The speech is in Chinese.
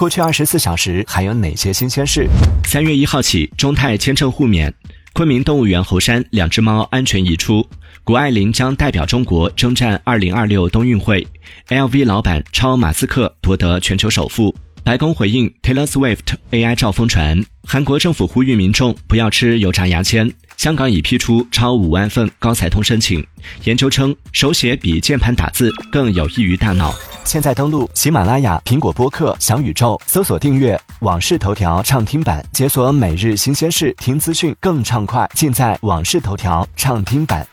过去二十四小时还有哪些新鲜事？三月一号起，中泰签证互免。昆明动物园猴山两只猫安全移出。谷爱凌将代表中国征战二零二六冬运会。LV 老板超马斯克夺得全球首富。白宫回应 Taylor Swift AI 照疯传。韩国政府呼吁民众不要吃油炸牙签。香港已批出超五万份高才通申请。研究称，手写比键盘打字更有益于大脑。现在登录喜马拉雅、苹果播客、小宇宙，搜索订阅《往事头条》畅听版，解锁每日新鲜事，听资讯更畅快，尽在《往事头条》畅听版。